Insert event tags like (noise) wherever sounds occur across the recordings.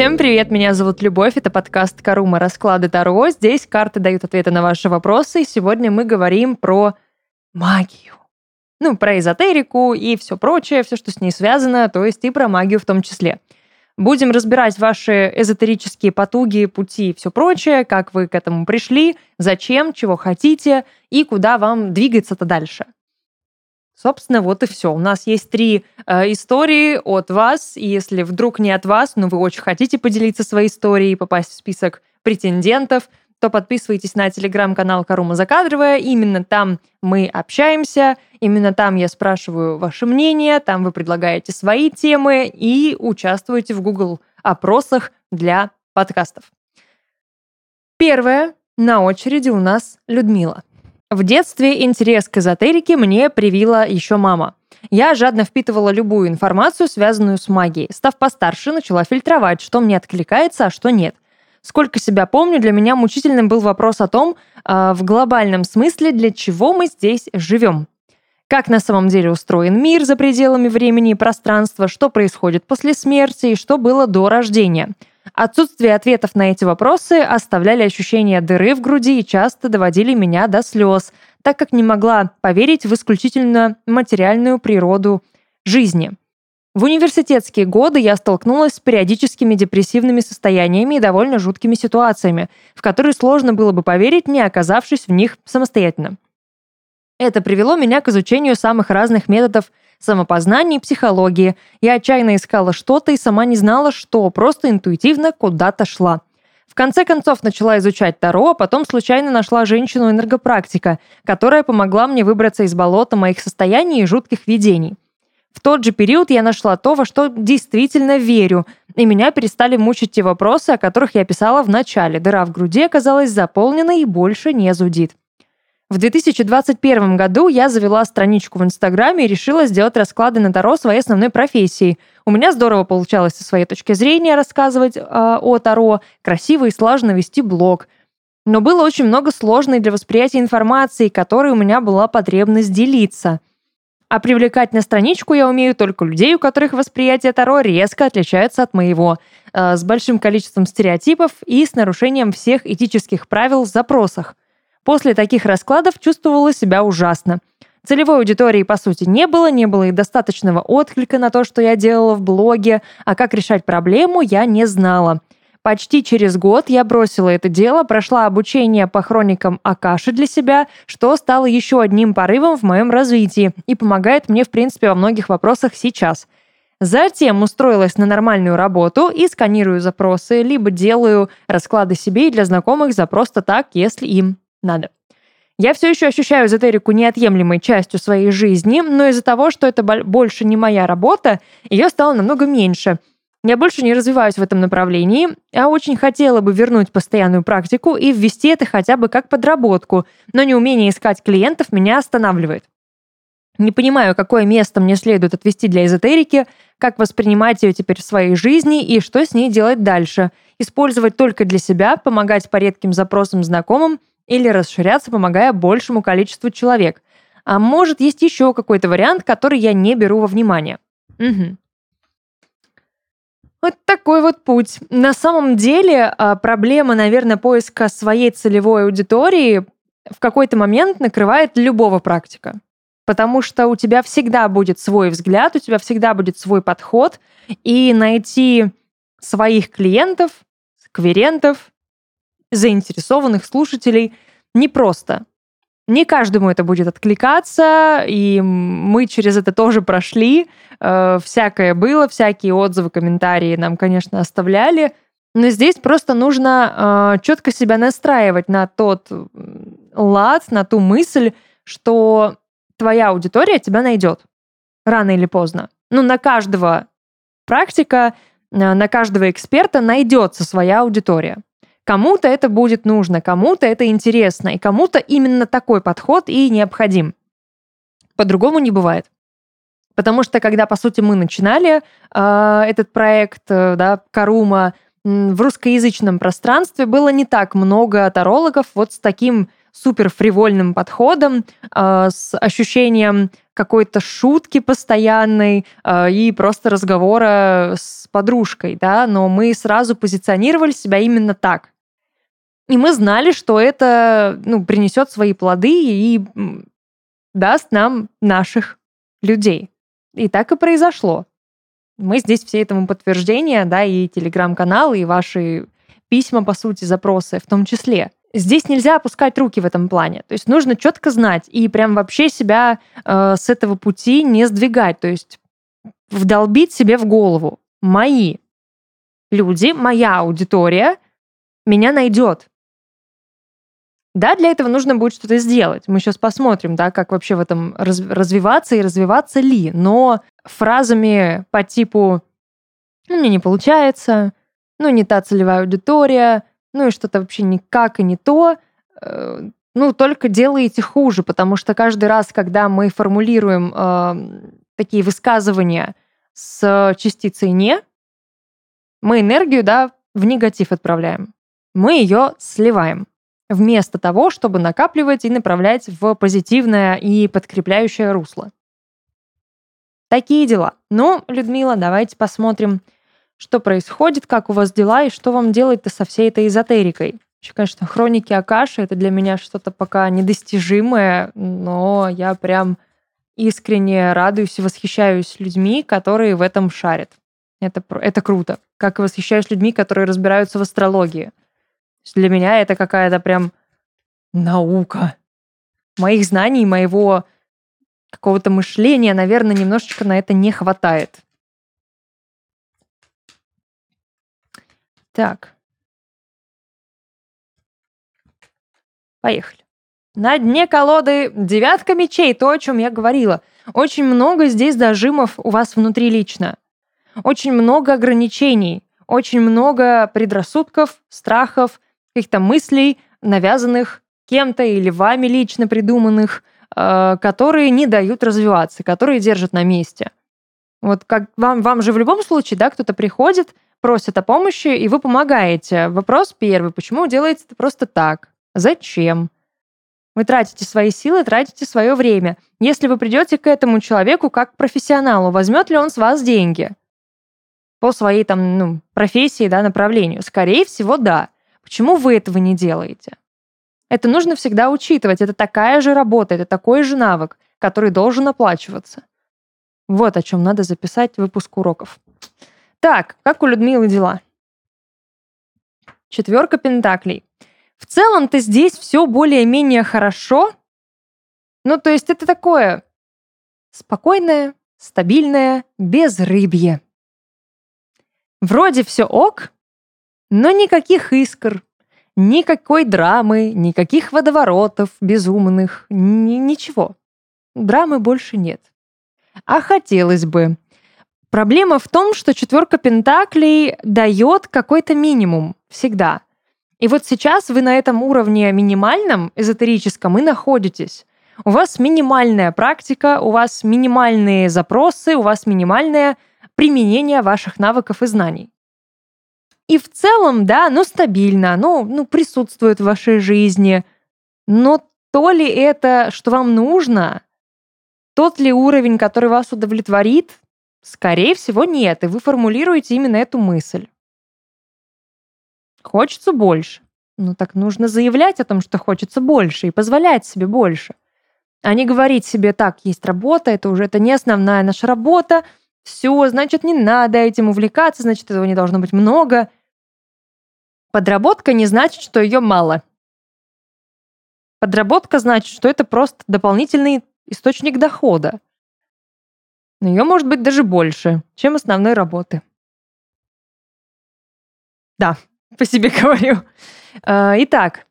Всем привет, меня зовут Любовь, это подкаст Карума Расклады Таро. Здесь карты дают ответы на ваши вопросы. Сегодня мы говорим про магию. Ну, про эзотерику и все прочее, все, что с ней связано, то есть и про магию в том числе. Будем разбирать ваши эзотерические потуги, пути и все прочее, как вы к этому пришли, зачем, чего хотите и куда вам двигаться-то дальше. Собственно, вот и все. У нас есть три э, истории от вас. И если вдруг не от вас, но вы очень хотите поделиться своей историей и попасть в список претендентов, то подписывайтесь на телеграм-канал Карума Закадровая. Именно там мы общаемся, именно там я спрашиваю ваше мнение, там вы предлагаете свои темы и участвуете в Google опросах для подкастов. Первое на очереди у нас Людмила. В детстве интерес к эзотерике мне привила еще мама. Я жадно впитывала любую информацию, связанную с магией. Став постарше, начала фильтровать, что мне откликается, а что нет. Сколько себя помню, для меня мучительным был вопрос о том, э, в глобальном смысле, для чего мы здесь живем. Как на самом деле устроен мир за пределами времени и пространства, что происходит после смерти и что было до рождения – Отсутствие ответов на эти вопросы оставляли ощущение дыры в груди и часто доводили меня до слез, так как не могла поверить в исключительно материальную природу жизни. В университетские годы я столкнулась с периодическими депрессивными состояниями и довольно жуткими ситуациями, в которые сложно было бы поверить, не оказавшись в них самостоятельно. Это привело меня к изучению самых разных методов самопознания и психологии. Я отчаянно искала что-то и сама не знала, что, просто интуитивно куда-то шла. В конце концов начала изучать Таро, а потом случайно нашла женщину-энергопрактика, которая помогла мне выбраться из болота моих состояний и жутких видений. В тот же период я нашла то, во что действительно верю, и меня перестали мучить те вопросы, о которых я писала в начале. Дыра в груди оказалась заполнена и больше не зудит. В 2021 году я завела страничку в Инстаграме и решила сделать расклады на Таро своей основной профессией. У меня здорово получалось со своей точки зрения рассказывать э, о Таро, красиво и слаженно вести блог. Но было очень много сложной для восприятия информации, которой у меня была потребность делиться. А привлекать на страничку я умею только людей, у которых восприятие Таро резко отличается от моего, э, с большим количеством стереотипов и с нарушением всех этических правил в запросах. После таких раскладов чувствовала себя ужасно. Целевой аудитории, по сути, не было, не было и достаточного отклика на то, что я делала в блоге, а как решать проблему, я не знала. Почти через год я бросила это дело, прошла обучение по хроникам Акаши для себя, что стало еще одним порывом в моем развитии и помогает мне, в принципе, во многих вопросах сейчас. Затем устроилась на нормальную работу и сканирую запросы, либо делаю расклады себе и для знакомых за просто так, если им надо. Я все еще ощущаю эзотерику неотъемлемой частью своей жизни, но из-за того, что это больше не моя работа, ее стало намного меньше. Я больше не развиваюсь в этом направлении, а очень хотела бы вернуть постоянную практику и ввести это хотя бы как подработку, но неумение искать клиентов меня останавливает. Не понимаю, какое место мне следует отвести для эзотерики, как воспринимать ее теперь в своей жизни и что с ней делать дальше. Использовать только для себя, помогать по редким запросам знакомым или расширяться, помогая большему количеству человек. А может, есть еще какой-то вариант, который я не беру во внимание. Угу. Вот такой вот путь. На самом деле а, проблема, наверное, поиска своей целевой аудитории в какой-то момент накрывает любого практика. Потому что у тебя всегда будет свой взгляд, у тебя всегда будет свой подход, и найти своих клиентов, скверентов, заинтересованных слушателей непросто. Не каждому это будет откликаться, и мы через это тоже прошли. Э, всякое было, всякие отзывы, комментарии нам, конечно, оставляли. Но здесь просто нужно э, четко себя настраивать на тот лад, на ту мысль, что твоя аудитория тебя найдет рано или поздно. Ну, на каждого практика, э, на каждого эксперта найдется своя аудитория. Кому-то это будет нужно, кому-то это интересно, и кому-то именно такой подход и необходим. По-другому не бывает. Потому что когда, по сути, мы начинали э, этот проект, э, да, Карума, в русскоязычном пространстве было не так много тарологов вот с таким супер фривольным подходом, э, с ощущением какой-то шутки постоянной э, и просто разговора с подружкой, да, но мы сразу позиционировали себя именно так. И мы знали, что это ну, принесет свои плоды и даст нам наших людей. И так и произошло. Мы здесь все этому подтверждение, да, и телеграм-канал, и ваши письма, по сути, запросы в том числе. Здесь нельзя опускать руки в этом плане. То есть нужно четко знать и прям вообще себя э, с этого пути не сдвигать. То есть вдолбить себе в голову. Мои люди, моя аудитория меня найдет. Да, для этого нужно будет что-то сделать. Мы сейчас посмотрим, да, как вообще в этом раз, развиваться и развиваться ли. Но фразами по типу «ну, мне не получается», «ну, не та целевая аудитория», «ну, и что-то вообще никак и не то», э, ну, только делаете хуже, потому что каждый раз, когда мы формулируем э, такие высказывания с частицей «не», мы энергию, да, в негатив отправляем. Мы ее сливаем вместо того, чтобы накапливать и направлять в позитивное и подкрепляющее русло. Такие дела. Ну, Людмила, давайте посмотрим, что происходит, как у вас дела и что вам делать-то со всей этой эзотерикой. Еще, конечно, хроники Акаши — это для меня что-то пока недостижимое, но я прям искренне радуюсь и восхищаюсь людьми, которые в этом шарят. Это, это круто. Как и восхищаюсь людьми, которые разбираются в астрологии. Для меня это какая-то прям наука. Моих знаний, моего какого-то мышления, наверное, немножечко на это не хватает. Так. Поехали. На дне колоды девятка мечей, то, о чем я говорила. Очень много здесь дожимов у вас внутри лично. Очень много ограничений, очень много предрассудков, страхов, каких-то мыслей, навязанных кем-то или вами лично придуманных, э, которые не дают развиваться, которые держат на месте. Вот как вам, вам же в любом случае, да, кто-то приходит, просит о помощи, и вы помогаете. Вопрос первый, почему делаете это просто так? Зачем? Вы тратите свои силы, тратите свое время. Если вы придете к этому человеку как к профессионалу, возьмет ли он с вас деньги? По своей там, ну, профессии, да, направлению? Скорее всего, да. Почему вы этого не делаете? Это нужно всегда учитывать. Это такая же работа, это такой же навык, который должен оплачиваться. Вот о чем надо записать выпуск уроков. Так, как у Людмилы дела? Четверка пентаклей. В целом-то здесь все более-менее хорошо. Ну, то есть это такое спокойное, стабильное, безрыбье. Вроде все ок, но никаких искр, никакой драмы, никаких водоворотов безумных, ни ничего. Драмы больше нет. А хотелось бы. Проблема в том, что четверка пентаклей дает какой-то минимум всегда. И вот сейчас вы на этом уровне минимальном, эзотерическом и находитесь. У вас минимальная практика, у вас минимальные запросы, у вас минимальное применение ваших навыков и знаний. И в целом, да, оно стабильно, оно ну, присутствует в вашей жизни. Но то ли это, что вам нужно, тот ли уровень, который вас удовлетворит, скорее всего, нет. И вы формулируете именно эту мысль. Хочется больше. Ну так нужно заявлять о том, что хочется больше, и позволять себе больше. А не говорить себе, так, есть работа, это уже это не основная наша работа, все, значит, не надо этим увлекаться, значит, этого не должно быть много. Подработка не значит, что ее мало. Подработка значит, что это просто дополнительный источник дохода. Но ее может быть даже больше, чем основной работы. Да, (laughs) по себе говорю. А, итак,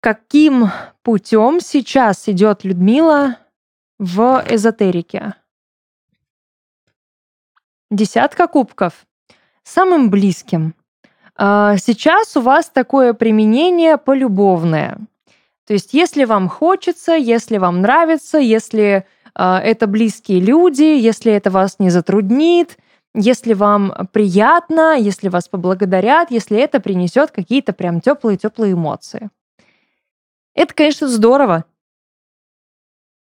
каким путем сейчас идет Людмила в эзотерике? Десятка кубков. Самым близким, сейчас у вас такое применение полюбовное. То есть если вам хочется, если вам нравится, если а, это близкие люди, если это вас не затруднит, если вам приятно, если вас поблагодарят, если это принесет какие-то прям теплые-теплые эмоции. Это, конечно, здорово.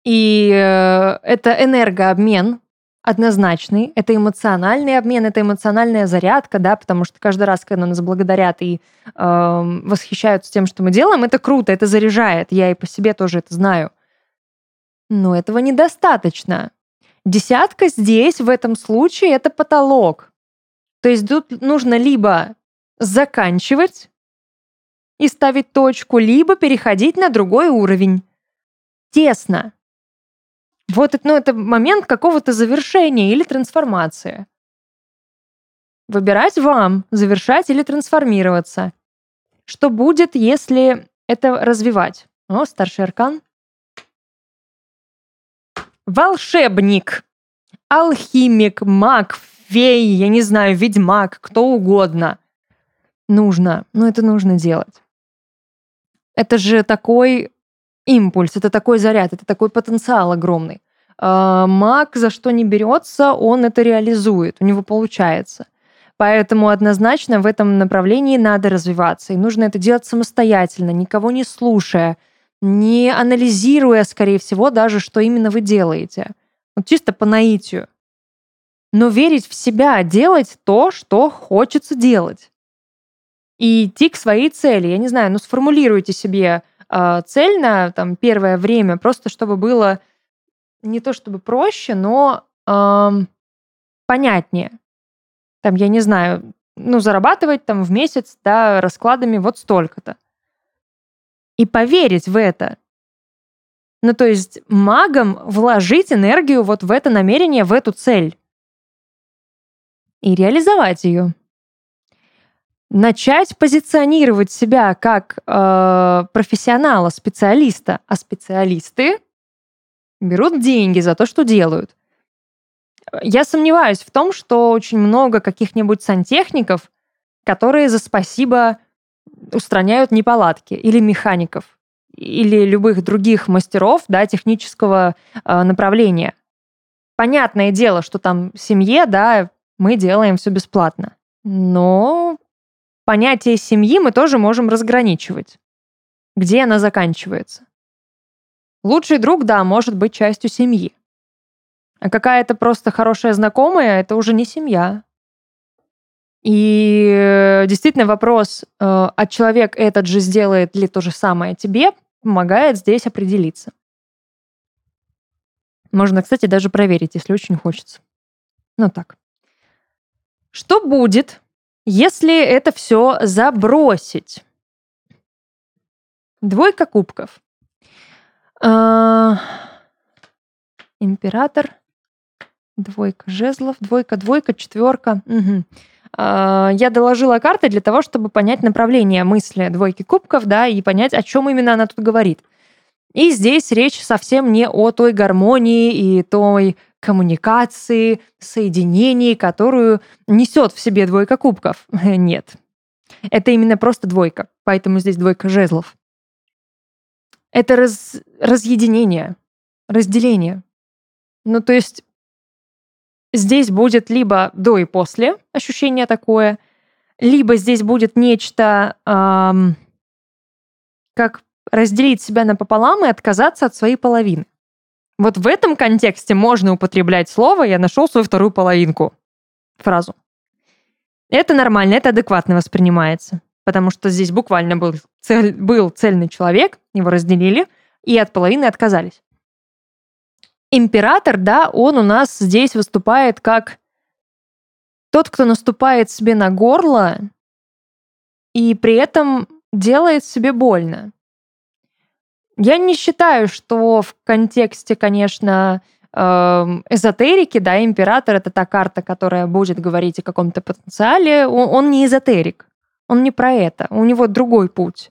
И э, это энергообмен однозначный, это эмоциональный обмен, это эмоциональная зарядка, да, потому что каждый раз, когда нас благодарят и э, восхищаются тем, что мы делаем, это круто, это заряжает. Я и по себе тоже это знаю. Но этого недостаточно. Десятка здесь, в этом случае, это потолок. То есть тут нужно либо заканчивать и ставить точку, либо переходить на другой уровень. Тесно. Вот ну, это момент какого-то завершения или трансформации. Выбирать вам, завершать или трансформироваться. Что будет, если это развивать? О, старший аркан. Волшебник, алхимик, маг, фей, я не знаю, ведьмак, кто угодно. Нужно, ну это нужно делать. Это же такой импульс, это такой заряд, это такой потенциал огромный. А, маг за что не берется, он это реализует, у него получается. Поэтому однозначно в этом направлении надо развиваться. И нужно это делать самостоятельно, никого не слушая, не анализируя, скорее всего, даже, что именно вы делаете. Вот чисто по наитию. Но верить в себя, делать то, что хочется делать. И идти к своей цели. Я не знаю, ну сформулируйте себе э, цель на там, первое время, просто чтобы было не то чтобы проще, но э, понятнее. Там, я не знаю, ну, зарабатывать там в месяц, да, раскладами вот столько-то. И поверить в это. Ну, то есть магам вложить энергию вот в это намерение, в эту цель. И реализовать ее. Начать позиционировать себя как э, профессионала, специалиста, а специалисты берут деньги за то, что делают. Я сомневаюсь в том, что очень много каких-нибудь сантехников, которые за спасибо устраняют неполадки, или механиков, или любых других мастеров да, технического э, направления. Понятное дело, что там семье, да, мы делаем все бесплатно. Но понятие семьи мы тоже можем разграничивать. Где она заканчивается? Лучший друг, да, может быть частью семьи. А какая-то просто хорошая знакомая, это уже не семья. И э, действительно вопрос, э, а человек этот же сделает ли то же самое тебе, помогает здесь определиться. Можно, кстати, даже проверить, если очень хочется. Ну так. Что будет, если это все забросить? Двойка кубков. А, император. Двойка жезлов. Двойка, двойка, четверка. Угу. Я доложила карты для того, чтобы понять направление мысли двойки кубков, да, и понять, о чем именно она тут говорит. И здесь речь совсем не о той гармонии и той коммуникации, соединении, которую несет в себе двойка кубков. (laughs) Нет. Это именно просто двойка, поэтому здесь двойка жезлов. Это раз, разъединение, разделение. Ну, то есть здесь будет либо до и после ощущение такое, либо здесь будет нечто, эм, как разделить себя напополам и отказаться от своей половины. Вот в этом контексте можно употреблять слово «я нашел свою вторую половинку», фразу. Это нормально, это адекватно воспринимается потому что здесь буквально был, цель, был цельный человек, его разделили, и от половины отказались. Император, да, он у нас здесь выступает как тот, кто наступает себе на горло и при этом делает себе больно. Я не считаю, что в контексте, конечно, эм, эзотерики, да, император это та карта, которая будет говорить о каком-то потенциале. Он не эзотерик. Он не про это, у него другой путь.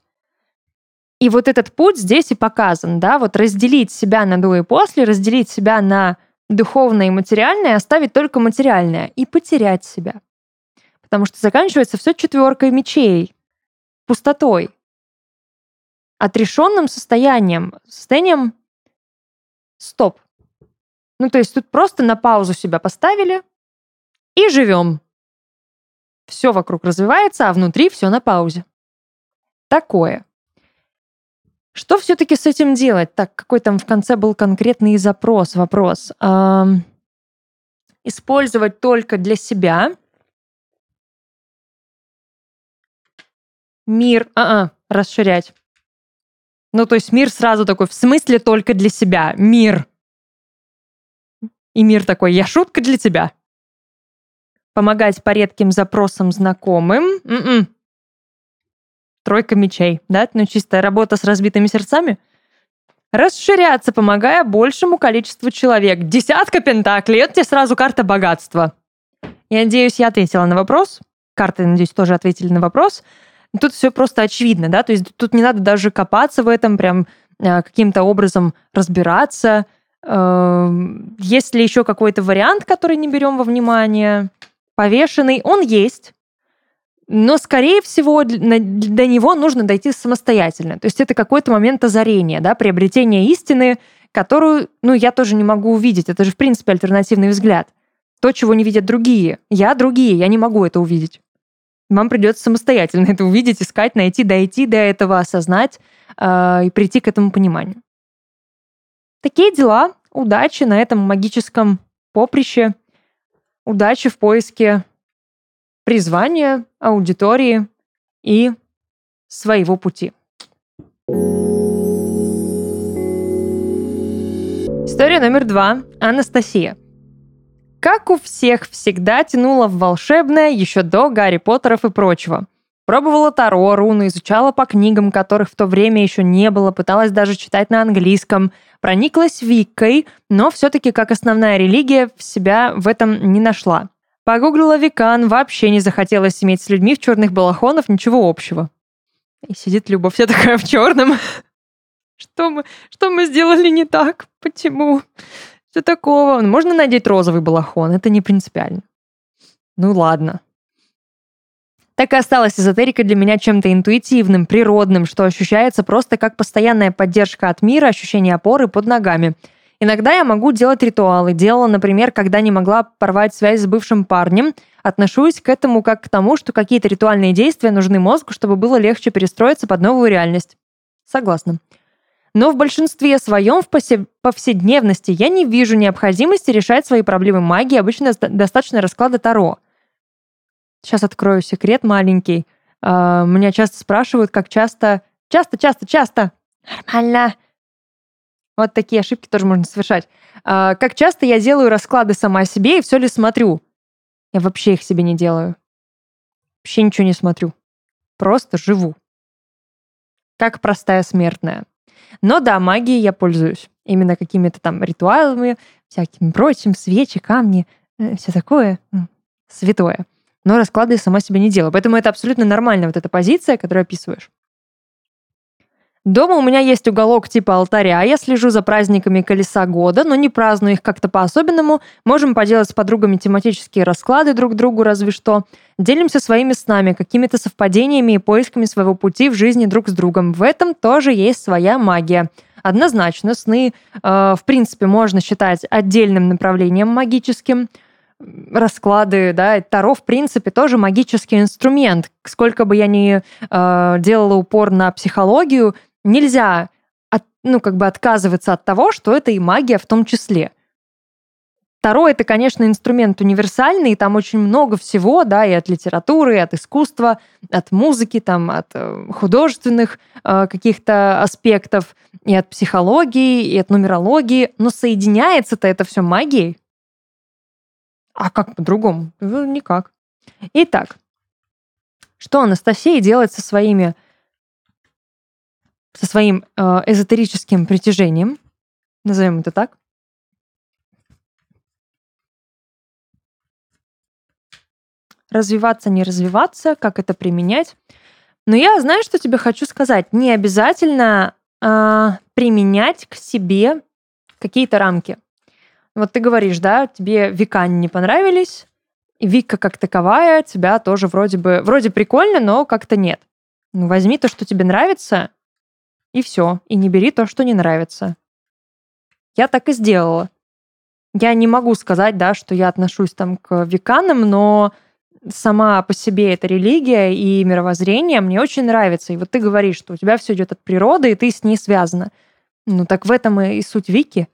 И вот этот путь здесь и показан, да, вот разделить себя на до и после, разделить себя на духовное и материальное, оставить только материальное и потерять себя. Потому что заканчивается все четверкой мечей, пустотой, отрешенным состоянием, состоянием стоп. Ну, то есть тут просто на паузу себя поставили и живем все вокруг развивается, а внутри все на паузе. Такое. Что все-таки с этим делать? Так, какой там в конце был конкретный запрос, вопрос. Эм, использовать только для себя. Мир, а, -а расширять. Ну, то есть мир сразу такой, в смысле только для себя. Мир. И мир такой, я шутка для тебя. Помогать по редким запросам знакомым. М-м. Тройка мечей, да? Ну, чистая работа с разбитыми сердцами. Расширяться, помогая большему количеству человек. Десятка пентаклей. Это тебе сразу карта богатства. Я надеюсь, я ответила на вопрос. Карты, надеюсь, тоже ответили на вопрос. Тут все просто очевидно, да, то есть тут не надо даже копаться в этом, прям э, каким-то образом разбираться. Эм, есть ли еще какой-то вариант, который не берем во внимание? Повешенный, он есть, но, скорее всего, до него нужно дойти самостоятельно. То есть это какой-то момент озарения, да, приобретения истины, которую, ну, я тоже не могу увидеть. Это же, в принципе, альтернативный взгляд. То, чего не видят другие. Я другие, я не могу это увидеть. Вам придется самостоятельно это увидеть, искать, найти, дойти до этого, осознать э, и прийти к этому пониманию. Такие дела. Удачи на этом магическом поприще. Удачи в поиске призвания, аудитории и своего пути. История номер два. Анастасия. Как у всех всегда тянула в волшебное еще до Гарри Поттеров и прочего. Пробовала Таро, руны, изучала по книгам, которых в то время еще не было, пыталась даже читать на английском. Прониклась Виккой, но все-таки как основная религия в себя в этом не нашла. Погуглила Викан, вообще не захотелось иметь с людьми в черных балахонах ничего общего. И сидит Люба вся такая в черном. Что мы, что мы сделали не так? Почему? Что такого? Можно надеть розовый балахон, это не принципиально. Ну ладно. Так и осталась эзотерика для меня чем-то интуитивным, природным, что ощущается просто как постоянная поддержка от мира, ощущение опоры под ногами. Иногда я могу делать ритуалы. Делала, например, когда не могла порвать связь с бывшим парнем. Отношусь к этому как к тому, что какие-то ритуальные действия нужны мозгу, чтобы было легче перестроиться под новую реальность. Согласна. Но в большинстве своем в повседневности я не вижу необходимости решать свои проблемы магии, обычно достаточно расклада Таро. Сейчас открою секрет маленький. Uh, меня часто спрашивают, как часто... Часто, часто, часто. Нормально. Вот такие ошибки тоже можно совершать. Uh, как часто я делаю расклады сама себе и все ли смотрю? Я вообще их себе не делаю. Вообще ничего не смотрю. Просто живу. Как простая смертная. Но да, магией я пользуюсь. Именно какими-то там ритуалами, всяким прочим, свечи, камни, э, все такое святое. Но расклады я сама себе не делаю. Поэтому это абсолютно нормально, вот эта позиция, которую описываешь. Дома у меня есть уголок типа алтаря, я слежу за праздниками колеса года, но не праздную их как-то по-особенному. Можем поделать с подругами тематические расклады друг другу разве что. Делимся своими снами, какими-то совпадениями и поисками своего пути в жизни друг с другом. В этом тоже есть своя магия. Однозначно, сны, э, в принципе, можно считать отдельным направлением магическим расклады, да, Таро, в принципе, тоже магический инструмент. Сколько бы я ни э, делала упор на психологию, нельзя от, ну, как бы отказываться от того, что это и магия в том числе. Таро это, конечно, инструмент универсальный, и там очень много всего, да, и от литературы, и от искусства, от музыки, там, от э, художественных э, каких-то аспектов, и от психологии, и от нумерологии, но соединяется-то это все магией. А как по-другому? Ну, никак. Итак, что Анастасия делает со своими со своим э, эзотерическим притяжением, назовем это так. Развиваться, не развиваться, как это применять. Но я знаю, что тебе хочу сказать. Не обязательно э, применять к себе какие-то рамки. Вот ты говоришь, да, тебе века не понравились, и Вика как таковая тебя тоже вроде бы, вроде прикольно, но как-то нет. Ну, возьми то, что тебе нравится, и все. И не бери то, что не нравится. Я так и сделала. Я не могу сказать, да, что я отношусь там к веканам, но сама по себе эта религия и мировоззрение мне очень нравится. И вот ты говоришь, что у тебя все идет от природы, и ты с ней связана. Ну так в этом и суть Вики.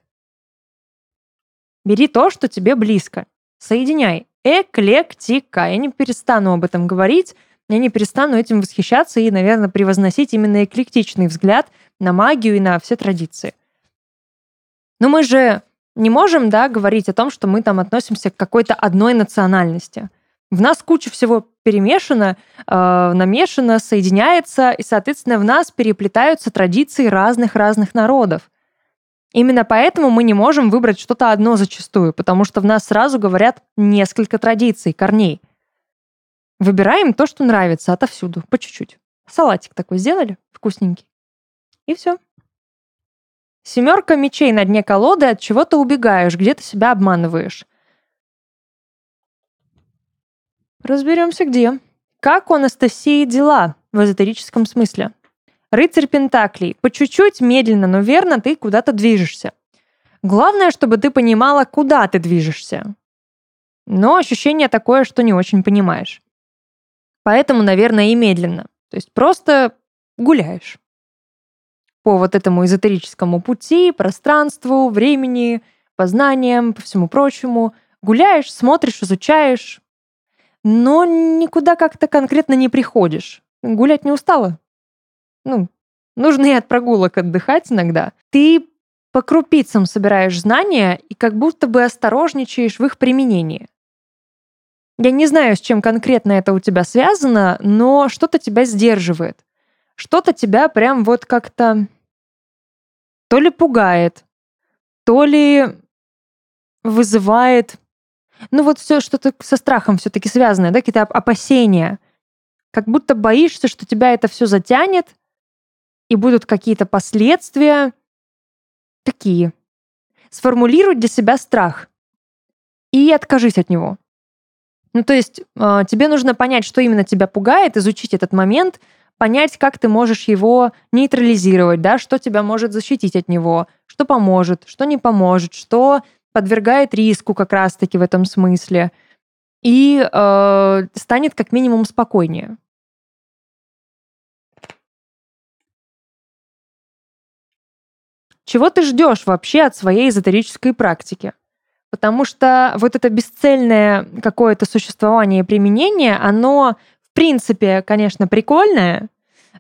Бери то, что тебе близко. Соединяй. Эклектика. Я не перестану об этом говорить, я не перестану этим восхищаться и, наверное, превозносить именно эклектичный взгляд на магию и на все традиции. Но мы же не можем, да, говорить о том, что мы там относимся к какой-то одной национальности. В нас куча всего перемешано, э, намешано, соединяется, и, соответственно, в нас переплетаются традиции разных-разных народов. Именно поэтому мы не можем выбрать что-то одно зачастую, потому что в нас сразу говорят несколько традиций, корней. Выбираем то, что нравится отовсюду, по чуть-чуть. Салатик такой сделали, вкусненький. И все. Семерка мечей на дне колоды, от чего то убегаешь, где то себя обманываешь. Разберемся где. Как у Анастасии дела в эзотерическом смысле? Рыцарь Пентаклей. По чуть-чуть, медленно, но верно ты куда-то движешься. Главное, чтобы ты понимала, куда ты движешься. Но ощущение такое, что не очень понимаешь. Поэтому, наверное, и медленно. То есть просто гуляешь по вот этому эзотерическому пути, пространству, времени, познаниям, по всему прочему. Гуляешь, смотришь, изучаешь, но никуда как-то конкретно не приходишь. Гулять не устала? Ну, нужно и от прогулок отдыхать иногда. Ты по крупицам собираешь знания и как будто бы осторожничаешь в их применении. Я не знаю, с чем конкретно это у тебя связано, но что-то тебя сдерживает. Что-то тебя прям вот как-то то ли пугает, то ли вызывает, ну вот все что-то со страхом все-таки связанное, да, какие-то опасения. Как будто боишься, что тебя это все затянет, и будут какие-то последствия. Такие. Сформулируй для себя страх и откажись от него. Ну, то есть э, тебе нужно понять, что именно тебя пугает, изучить этот момент, понять, как ты можешь его нейтрализировать, да, что тебя может защитить от него, что поможет, что не поможет, что подвергает риску как раз-таки в этом смысле, и э, станет как минимум спокойнее. Чего ты ждешь вообще от своей эзотерической практики? Потому что вот это бесцельное какое-то существование и применение, оно принципе, конечно, прикольная,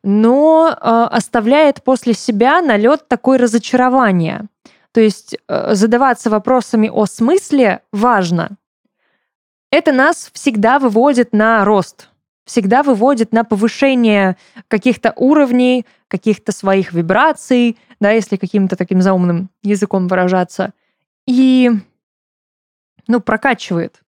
но э, оставляет после себя налет такой разочарования. То есть э, задаваться вопросами о смысле важно. Это нас всегда выводит на рост, всегда выводит на повышение каких-то уровней, каких-то своих вибраций, да, если каким-то таким заумным языком выражаться. И, ну, прокачивает.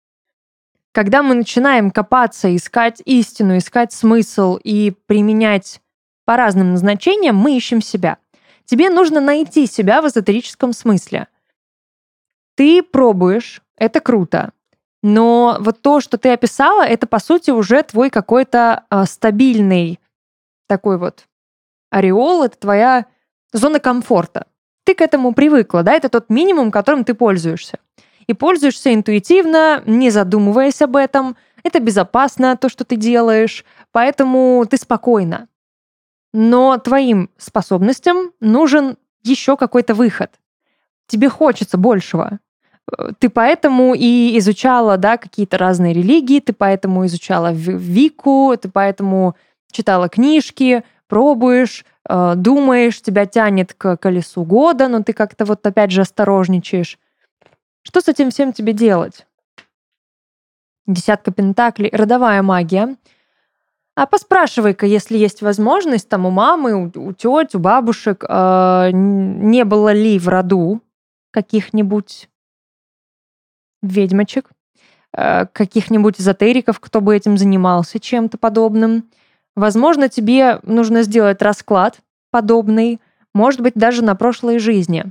Когда мы начинаем копаться, искать истину, искать смысл и применять по разным назначениям, мы ищем себя. Тебе нужно найти себя в эзотерическом смысле. Ты пробуешь, это круто. Но вот то, что ты описала, это по сути уже твой какой-то э, стабильный такой вот ореол, это твоя зона комфорта. Ты к этому привыкла, да, это тот минимум, которым ты пользуешься и пользуешься интуитивно, не задумываясь об этом. Это безопасно, то, что ты делаешь, поэтому ты спокойна. Но твоим способностям нужен еще какой-то выход. Тебе хочется большего. Ты поэтому и изучала да, какие-то разные религии, ты поэтому изучала Вику, ты поэтому читала книжки, пробуешь, э, думаешь, тебя тянет к колесу года, но ты как-то вот опять же осторожничаешь. Что с этим всем тебе делать? Десятка пентаклей, родовая магия. А поспрашивай-ка, если есть возможность, там у мамы, у, у теть, у бабушек, э, не было ли в роду каких-нибудь ведьмочек, э, каких-нибудь эзотериков, кто бы этим занимался чем-то подобным. Возможно, тебе нужно сделать расклад подобный, может быть, даже на прошлой жизни.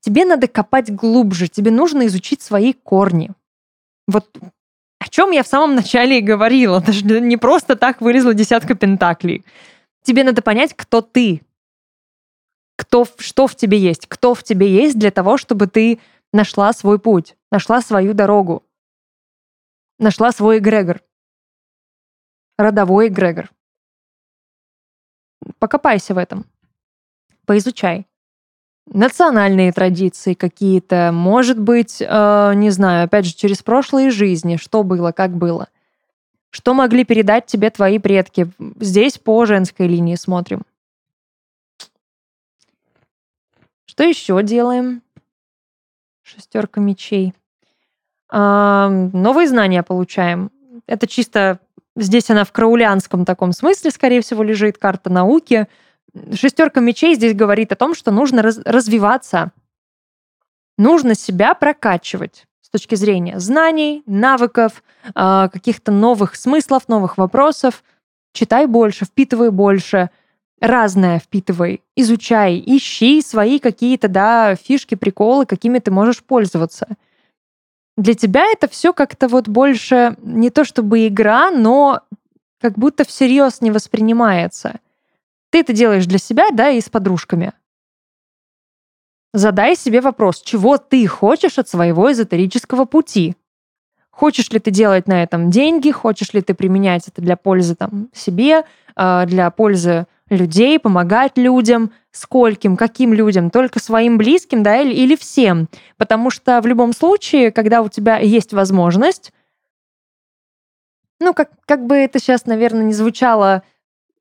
Тебе надо копать глубже, тебе нужно изучить свои корни. Вот о чем я в самом начале и говорила. (laughs) Даже не просто так вылезла десятка пентаклей. Тебе надо понять, кто ты. Кто, что в тебе есть. Кто в тебе есть для того, чтобы ты нашла свой путь, нашла свою дорогу, нашла свой эгрегор. родовой эгрегор. Покопайся в этом. Поизучай. Национальные традиции какие-то, может быть, э, не знаю, опять же, через прошлые жизни, что было, как было. Что могли передать тебе твои предки? Здесь по женской линии смотрим. Что еще делаем? Шестерка мечей. А, новые знания получаем. Это чисто здесь она в краулянском таком смысле, скорее всего, лежит карта науки. Шестерка мечей здесь говорит о том, что нужно раз развиваться, нужно себя прокачивать с точки зрения знаний, навыков, а, каких-то новых смыслов, новых вопросов. Читай больше, впитывай больше, разное впитывай, изучай, ищи свои какие-то, да, фишки, приколы, какими ты можешь пользоваться. Для тебя это все как-то вот больше не то чтобы игра, но как будто всерьез не воспринимается. Ты это делаешь для себя, да, и с подружками. Задай себе вопрос, чего ты хочешь от своего эзотерического пути. Хочешь ли ты делать на этом деньги, хочешь ли ты применять это для пользы там, себе, а, для пользы людей, помогать людям, скольким, каким людям, только своим близким, да, или, или всем. Потому что в любом случае, когда у тебя есть возможность, ну, как, как бы это сейчас, наверное, не звучало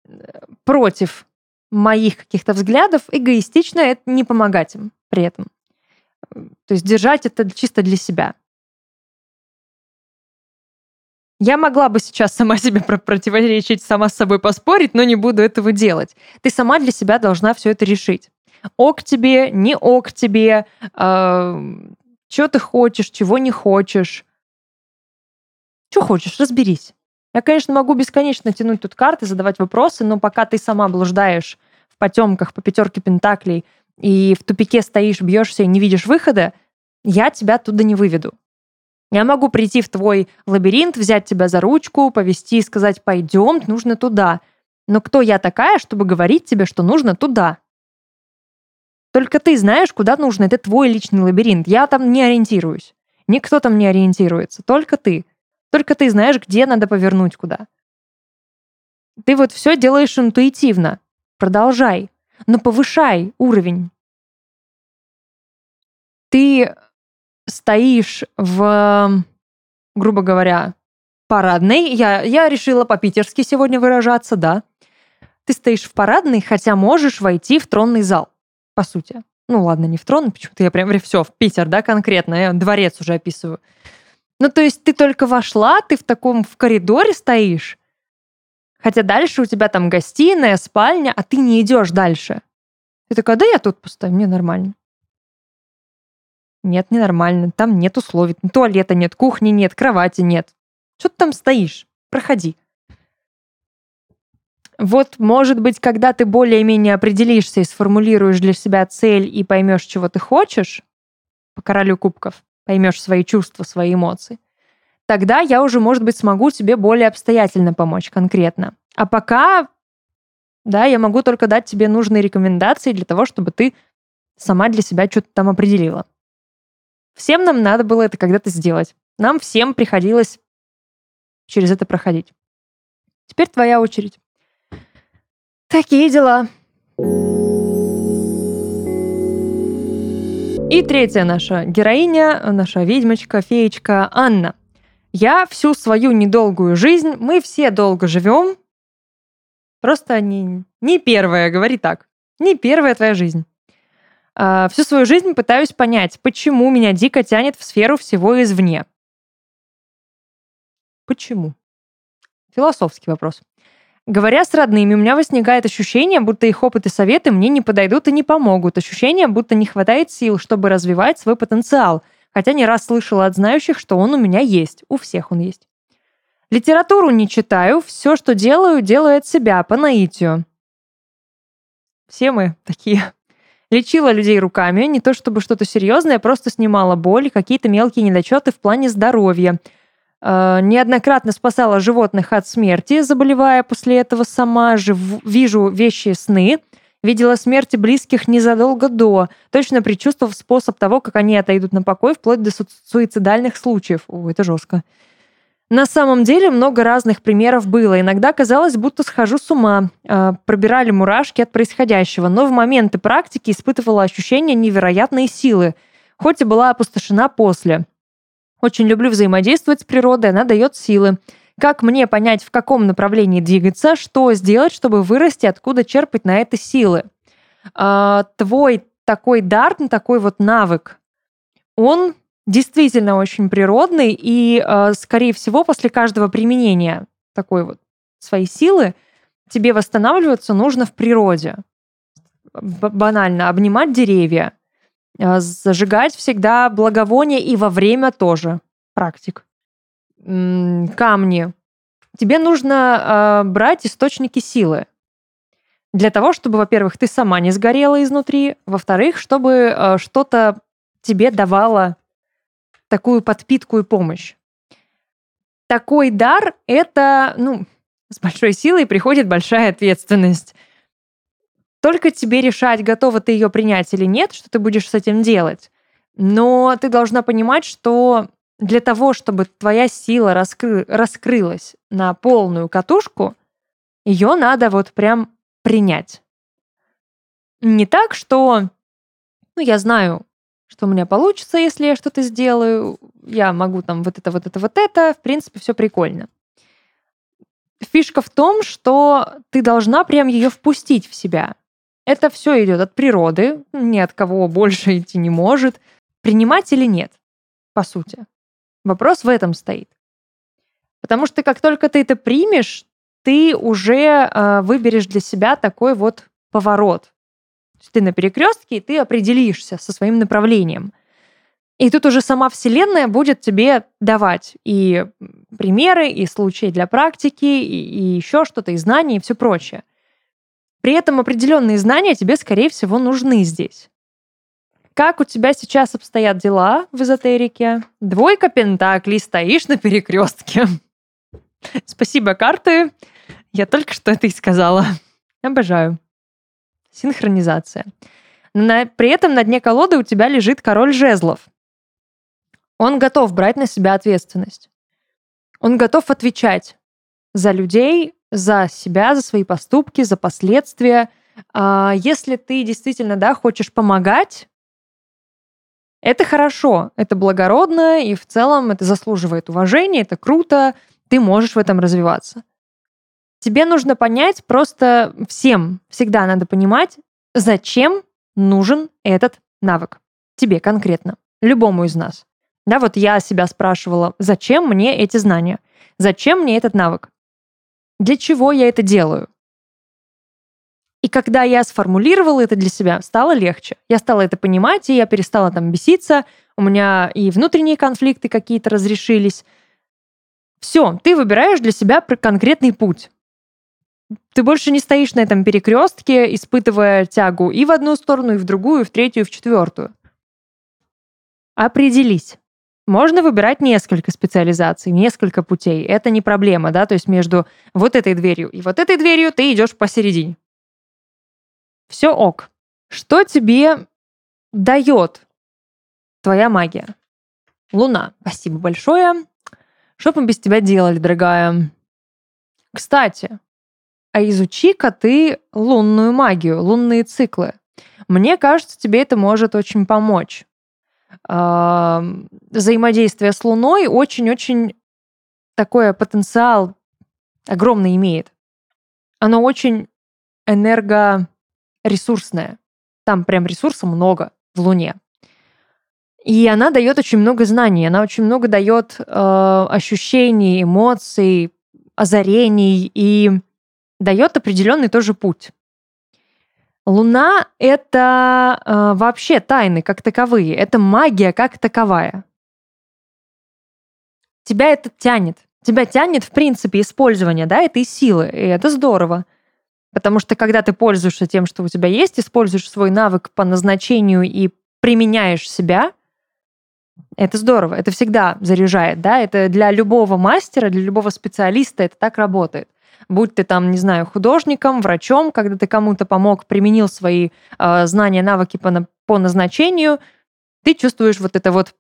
э, против моих каких-то взглядов, эгоистично это не помогать им при этом. То есть держать это чисто для себя. Я могла бы сейчас сама (laughs) себе противоречить, сама с собой поспорить, но не буду этого делать. Ты сама для себя должна все это решить. Ок тебе, не ок тебе, э, что ты хочешь, чего не хочешь. Что хочешь, разберись. Я, конечно, могу бесконечно тянуть тут карты, задавать вопросы, но пока ты сама блуждаешь в потемках по пятерке пентаклей и в тупике стоишь, бьешься и не видишь выхода, я тебя оттуда не выведу. Я могу прийти в твой лабиринт, взять тебя за ручку, повести и сказать «пойдем, нужно туда». Но кто я такая, чтобы говорить тебе, что нужно туда? Только ты знаешь, куда нужно. Это твой личный лабиринт. Я там не ориентируюсь. Никто там не ориентируется. Только ты. Только ты знаешь, где надо повернуть куда. Ты вот все делаешь интуитивно. Продолжай. Но повышай уровень. Ты стоишь в, грубо говоря, парадной. Я, я решила по-питерски сегодня выражаться, да. Ты стоишь в парадной, хотя можешь войти в тронный зал, по сути. Ну ладно, не в трон, почему-то я прям все, в Питер, да, конкретно, я дворец уже описываю. Ну, то есть ты только вошла, ты в таком в коридоре стоишь, хотя дальше у тебя там гостиная, спальня, а ты не идешь дальше. Ты такая, да я тут пустая, мне нормально. Нет, ненормально. Там нет условий. Туалета нет, кухни нет, кровати нет. Что ты там стоишь? Проходи. Вот, может быть, когда ты более-менее определишься и сформулируешь для себя цель и поймешь, чего ты хочешь, по королю кубков, поймешь свои чувства, свои эмоции, тогда я уже, может быть, смогу тебе более обстоятельно помочь конкретно. А пока, да, я могу только дать тебе нужные рекомендации для того, чтобы ты сама для себя что-то там определила. Всем нам надо было это когда-то сделать. Нам всем приходилось через это проходить. Теперь твоя очередь. Такие дела. И третья наша героиня, наша ведьмочка, феечка Анна. Я всю свою недолгую жизнь, мы все долго живем, просто не, не первая, говори так, не первая твоя жизнь. А, всю свою жизнь пытаюсь понять, почему меня дико тянет в сферу всего извне. Почему? Философский вопрос. Говоря с родными, у меня возникает ощущение, будто их опыт и советы мне не подойдут и не помогут. Ощущение, будто не хватает сил, чтобы развивать свой потенциал. Хотя не раз слышала от знающих, что он у меня есть. У всех он есть. Литературу не читаю, все, что делаю, делаю от себя, по наитию. Все мы такие. Лечила людей руками, не то чтобы что-то серьезное, просто снимала боль, какие-то мелкие недочеты в плане здоровья. Э, неоднократно спасала животных от смерти, заболевая после этого сама. Жив... Вижу вещи сны. Видела смерти близких незадолго до, точно предчувствовав способ того, как они отойдут на покой, вплоть до су- суицидальных случаев. О, это жестко. На самом деле много разных примеров было. Иногда казалось, будто схожу с ума, э, пробирали мурашки от происходящего, но в моменты практики испытывала ощущение невероятной силы, хоть и была опустошена после. Очень люблю взаимодействовать с природой, она дает силы. Как мне понять, в каком направлении двигаться, что сделать, чтобы вырасти, откуда черпать на это силы? Э, твой такой дар, такой вот навык, он действительно очень природный, и, э, скорее всего, после каждого применения такой вот своей силы тебе восстанавливаться нужно в природе. Банально, обнимать деревья, э, зажигать всегда благовоние и во время тоже практик. Камни. Тебе нужно э, брать источники силы. Для того, чтобы, во-первых, ты сама не сгорела изнутри, во-вторых, чтобы что-то тебе давало такую подпитку и помощь. Такой дар — это, ну, с большой силой приходит большая ответственность. Только тебе решать, готова ты ее принять или нет, что ты будешь с этим делать. Но ты должна понимать, что для того, чтобы твоя сила раскры... раскрылась на полную катушку, ее надо вот прям принять. Не так, что, ну, я знаю, что у меня получится, если я что-то сделаю. Я могу там вот это, вот это, вот это. В принципе, все прикольно. Фишка в том, что ты должна прям ее впустить в себя. Это все идет от природы, ни от кого (laughs) больше идти не может. Принимать или нет, по сути. Вопрос в этом стоит. Потому что как только ты это примешь, ты уже э, выберешь для себя такой вот поворот ты на перекрестке, и ты определишься со своим направлением. И тут уже сама Вселенная будет тебе давать и примеры, и случаи для практики, и, и еще что-то, и знания, и все прочее. При этом определенные знания тебе, скорее всего, нужны здесь. Как у тебя сейчас обстоят дела в эзотерике? Двойка пентаклей, стоишь на перекрестке. Спасибо, карты. Я только что это и сказала. Обожаю синхронизация. На, при этом на дне колоды у тебя лежит король жезлов. Он готов брать на себя ответственность. Он готов отвечать за людей, за себя, за свои поступки, за последствия. А если ты действительно да, хочешь помогать, это хорошо, это благородно, и в целом это заслуживает уважения, это круто, ты можешь в этом развиваться. Тебе нужно понять, просто всем всегда надо понимать, зачем нужен этот навык. Тебе конкретно, любому из нас. Да, вот я себя спрашивала, зачем мне эти знания? Зачем мне этот навык? Для чего я это делаю? И когда я сформулировала это для себя, стало легче. Я стала это понимать, и я перестала там беситься. У меня и внутренние конфликты какие-то разрешились. Все, ты выбираешь для себя конкретный путь. Ты больше не стоишь на этом перекрестке, испытывая тягу и в одну сторону, и в другую, и в третью, и в четвертую. Определись. Можно выбирать несколько специализаций, несколько путей. Это не проблема, да, то есть между вот этой дверью и вот этой дверью ты идешь посередине. Все ок. Что тебе дает твоя магия? Луна, спасибо большое. Что бы мы без тебя делали, дорогая? Кстати, а изучи-ка ты лунную магию, лунные циклы. Мне кажется, тебе это может очень помочь. Взаимодействие с Луной очень-очень такой потенциал огромный имеет. Оно очень энергоресурсное. Там прям ресурса много в Луне. И она дает очень много знаний, она очень много дает э, ощущений, эмоций, озарений и дает определенный тоже путь. Луна — это э, вообще тайны как таковые, это магия как таковая. Тебя это тянет. Тебя тянет, в принципе, использование да, этой силы, и это здорово. Потому что когда ты пользуешься тем, что у тебя есть, используешь свой навык по назначению и применяешь себя, это здорово, это всегда заряжает, да, это для любого мастера, для любого специалиста это так работает будь ты там, не знаю, художником, врачом, когда ты кому-то помог, применил свои э, знания, навыки по, по назначению, ты чувствуешь вот это вот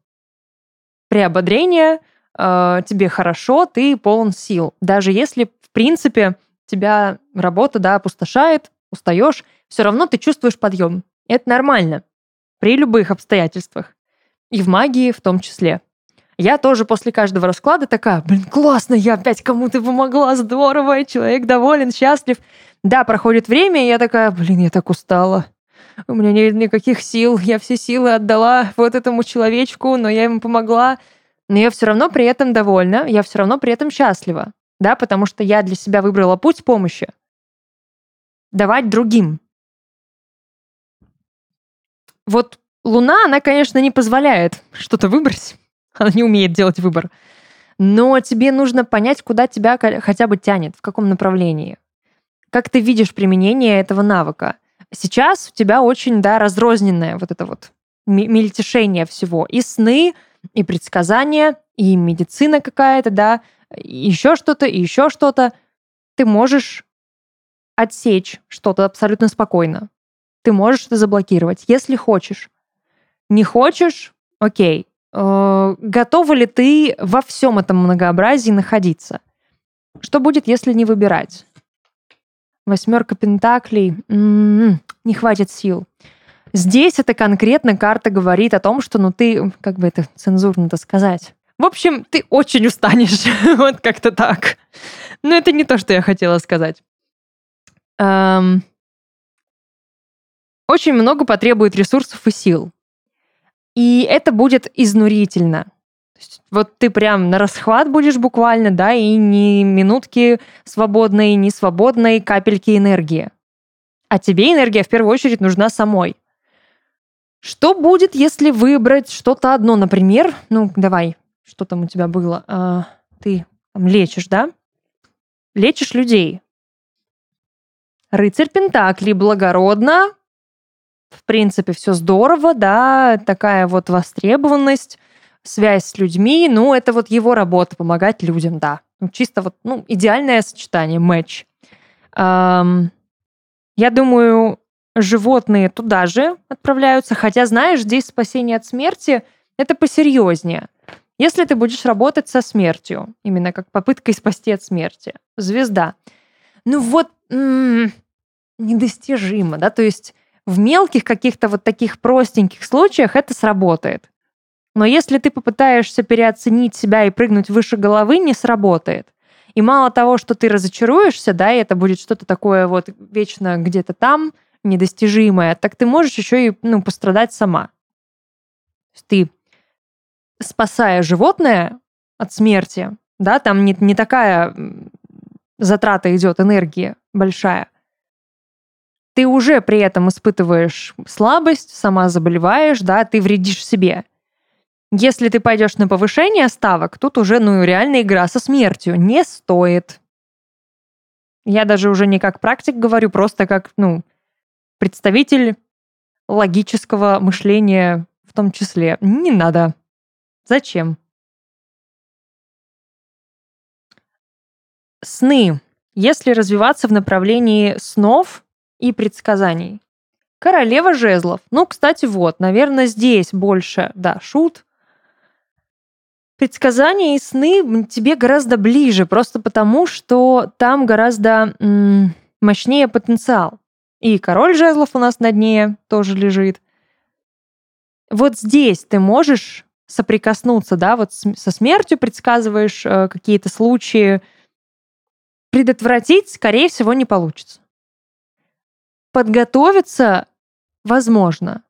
приободрение, э, тебе хорошо, ты полон сил. Даже если, в принципе, тебя работа, да, опустошает, устаешь, все равно ты чувствуешь подъем. Это нормально. При любых обстоятельствах. И в магии в том числе. Я тоже после каждого расклада такая, блин, классно, я опять кому-то помогла, здорово, человек доволен, счастлив. Да, проходит время, и я такая, блин, я так устала. У меня нет никаких сил, я все силы отдала вот этому человечку, но я ему помогла. Но я все равно при этом довольна, я все равно при этом счастлива. Да, потому что я для себя выбрала путь помощи. Давать другим. Вот Луна, она, конечно, не позволяет что-то выбрать. (laughs) Она не умеет делать выбор. Но тебе нужно понять, куда тебя хотя бы тянет, в каком направлении. Как ты видишь применение этого навыка. Сейчас у тебя очень, да, разрозненное вот это вот мельтешение всего. И сны, и предсказания, и медицина какая-то, да, еще что-то, и еще что-то. Ты можешь отсечь что-то абсолютно спокойно. Ты можешь это заблокировать, если хочешь. Не хочешь? Окей. Э, готова ли ты во всем этом многообразии находиться? Что будет, если не выбирать? Восьмерка пентаклей. М-м-м, не хватит сил. Здесь эта конкретно карта говорит о том, что ну ты, как бы это цензурно-то сказать. В общем, ты очень устанешь. (laughs) вот как-то так. Но это не то, что я хотела сказать. Эм... Очень много потребует ресурсов и сил. И это будет изнурительно. Вот ты прям на расхват будешь буквально, да, и ни минутки свободной, ни свободной капельки энергии. А тебе энергия в первую очередь нужна самой. Что будет, если выбрать что-то одно, например, ну, давай, что там у тебя было? А, ты там лечишь, да? Лечишь людей. Рыцарь Пентакли благородно, в принципе, все здорово, да, такая вот востребованность, связь с людьми, ну, это вот его работа, помогать людям, да. Ну, чисто вот, ну, идеальное сочетание, матч. Эм, я думаю, животные туда же отправляются, хотя, знаешь, здесь спасение от смерти — это посерьезнее. Если ты будешь работать со смертью, именно как попыткой спасти от смерти, звезда, ну вот м-м, недостижимо, да, то есть в мелких каких-то вот таких простеньких случаях это сработает. Но если ты попытаешься переоценить себя и прыгнуть выше головы, не сработает. И мало того, что ты разочаруешься, да, и это будет что-то такое вот вечно где-то там, недостижимое, так ты можешь еще и ну, пострадать сама. Ты, спасая животное от смерти, да, там не, не такая затрата идет энергии большая, ты уже при этом испытываешь слабость, сама заболеваешь, да, ты вредишь себе. Если ты пойдешь на повышение ставок, тут уже, ну, реальная игра со смертью. Не стоит. Я даже уже не как практик говорю, просто как, ну, представитель логического мышления в том числе. Не надо. Зачем? Сны. Если развиваться в направлении снов, и предсказаний. Королева жезлов. Ну, кстати, вот, наверное, здесь больше, да, шут. Предсказания и сны тебе гораздо ближе, просто потому, что там гораздо м- мощнее потенциал. И король жезлов у нас на дне тоже лежит. Вот здесь ты можешь соприкоснуться, да, вот со смертью предсказываешь э, какие-то случаи. Предотвратить, скорее всего, не получится. Подготовиться возможно.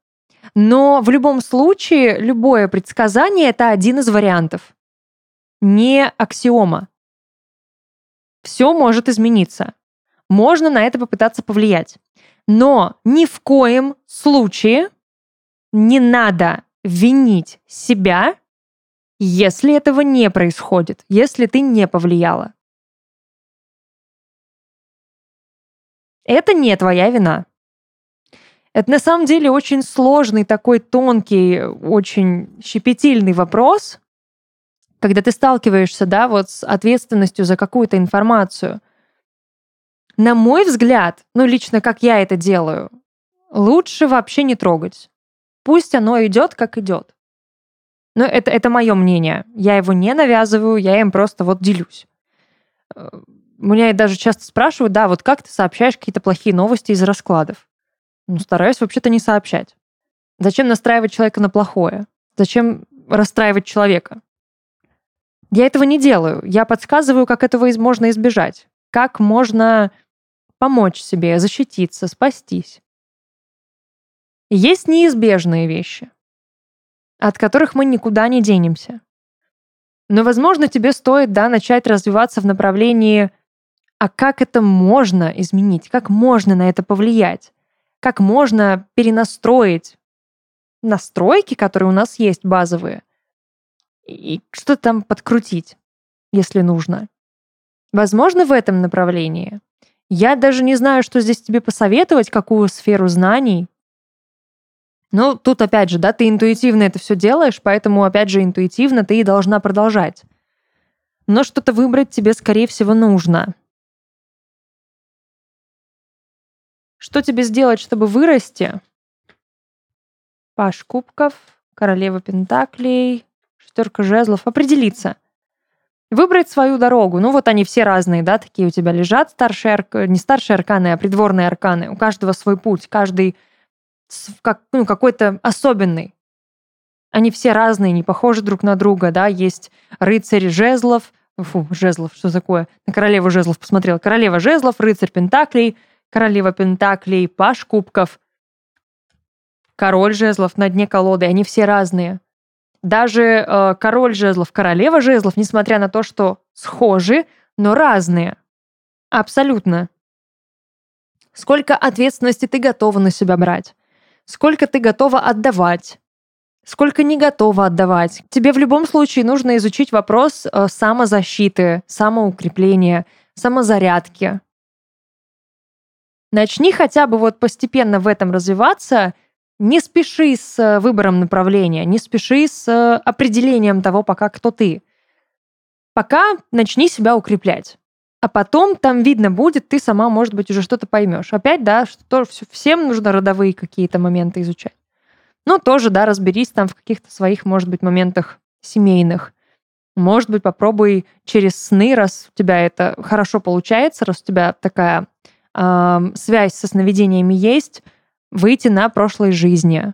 Но в любом случае любое предсказание это один из вариантов. Не аксиома. Все может измениться. Можно на это попытаться повлиять. Но ни в коем случае не надо винить себя, если этого не происходит, если ты не повлияла. Это не твоя вина. Это на самом деле очень сложный, такой тонкий, очень щепетильный вопрос, когда ты сталкиваешься, да, вот с ответственностью за какую-то информацию. На мой взгляд, ну лично как я это делаю, лучше вообще не трогать. Пусть оно идет, как идет. Но это, это мое мнение. Я его не навязываю, я им просто вот делюсь. Меня даже часто спрашивают, да, вот как ты сообщаешь какие-то плохие новости из раскладов? Ну, стараюсь вообще-то не сообщать. Зачем настраивать человека на плохое? Зачем расстраивать человека? Я этого не делаю. Я подсказываю, как этого можно избежать. Как можно помочь себе, защититься, спастись. Есть неизбежные вещи, от которых мы никуда не денемся. Но, возможно, тебе стоит да, начать развиваться в направлении, а как это можно изменить, как можно на это повлиять, как можно перенастроить настройки, которые у нас есть базовые, и что там подкрутить, если нужно. Возможно, в этом направлении. Я даже не знаю, что здесь тебе посоветовать, какую сферу знаний, ну, тут опять же, да, ты интуитивно это все делаешь, поэтому, опять же, интуитивно ты и должна продолжать. Но что-то выбрать тебе, скорее всего, нужно. Что тебе сделать, чтобы вырасти? Паш кубков, королева пентаклей, шестерка жезлов. Определиться. Выбрать свою дорогу. Ну вот они все разные, да, такие у тебя лежат. Старшие, арк... не старшие арканы, а придворные арканы. У каждого свой путь. Каждый как, ну, какой-то особенный. Они все разные, не похожи друг на друга, да, есть рыцарь жезлов, фу, жезлов, что такое? На королеву жезлов посмотрел. Королева жезлов, рыцарь пентаклей, королева пентаклей, паш кубков, король жезлов на дне колоды, они все разные. Даже э, король жезлов, королева жезлов, несмотря на то, что схожи, но разные. Абсолютно. Сколько ответственности ты готова на себя брать? сколько ты готова отдавать, сколько не готова отдавать. Тебе в любом случае нужно изучить вопрос э, самозащиты, самоукрепления, самозарядки. Начни хотя бы вот постепенно в этом развиваться, не спеши с э, выбором направления, не спеши с э, определением того, пока кто ты. Пока начни себя укреплять. А потом там видно будет, ты сама, может быть, уже что-то поймешь. Опять, да, что всем нужно родовые какие-то моменты изучать. Ну, тоже, да, разберись там в каких-то своих, может быть, моментах семейных. Может быть, попробуй через сны, раз у тебя это хорошо получается, раз у тебя такая связь со сновидениями есть, выйти на прошлой жизни.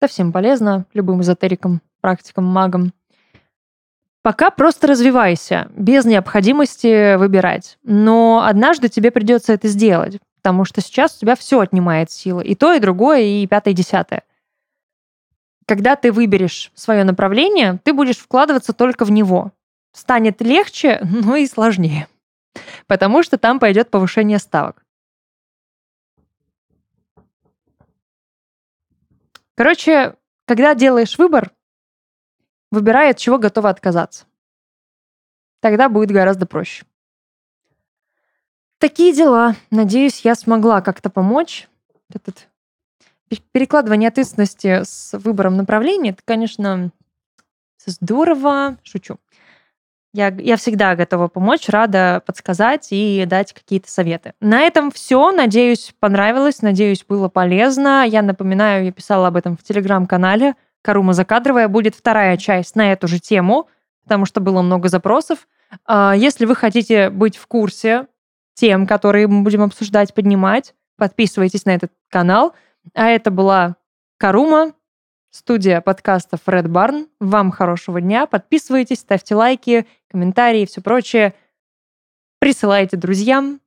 Это всем полезно, любым эзотерикам, практикам, магам. Пока просто развивайся, без необходимости выбирать. Но однажды тебе придется это сделать, потому что сейчас у тебя все отнимает силы. И то, и другое, и пятое, и десятое. Когда ты выберешь свое направление, ты будешь вкладываться только в него. Станет легче, (laughs) но и сложнее. Потому что там пойдет повышение ставок. Короче, когда делаешь выбор, Выбирай, от чего готова отказаться. Тогда будет гораздо проще. Такие дела. Надеюсь, я смогла как-то помочь. Этот перекладывание ответственности с выбором направления, это, конечно, здорово. Шучу. Я, я всегда готова помочь, рада подсказать и дать какие-то советы. На этом все. Надеюсь, понравилось, надеюсь, было полезно. Я напоминаю, я писала об этом в телеграм-канале Карума Закадровая будет вторая часть на эту же тему, потому что было много запросов. А, если вы хотите быть в курсе тем, которые мы будем обсуждать, поднимать, подписывайтесь на этот канал. А это была Карума, студия подкастов Red Barn. Вам хорошего дня. Подписывайтесь, ставьте лайки, комментарии и все прочее. Присылайте друзьям.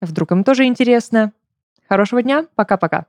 Вдруг им тоже интересно. Хорошего дня. Пока-пока.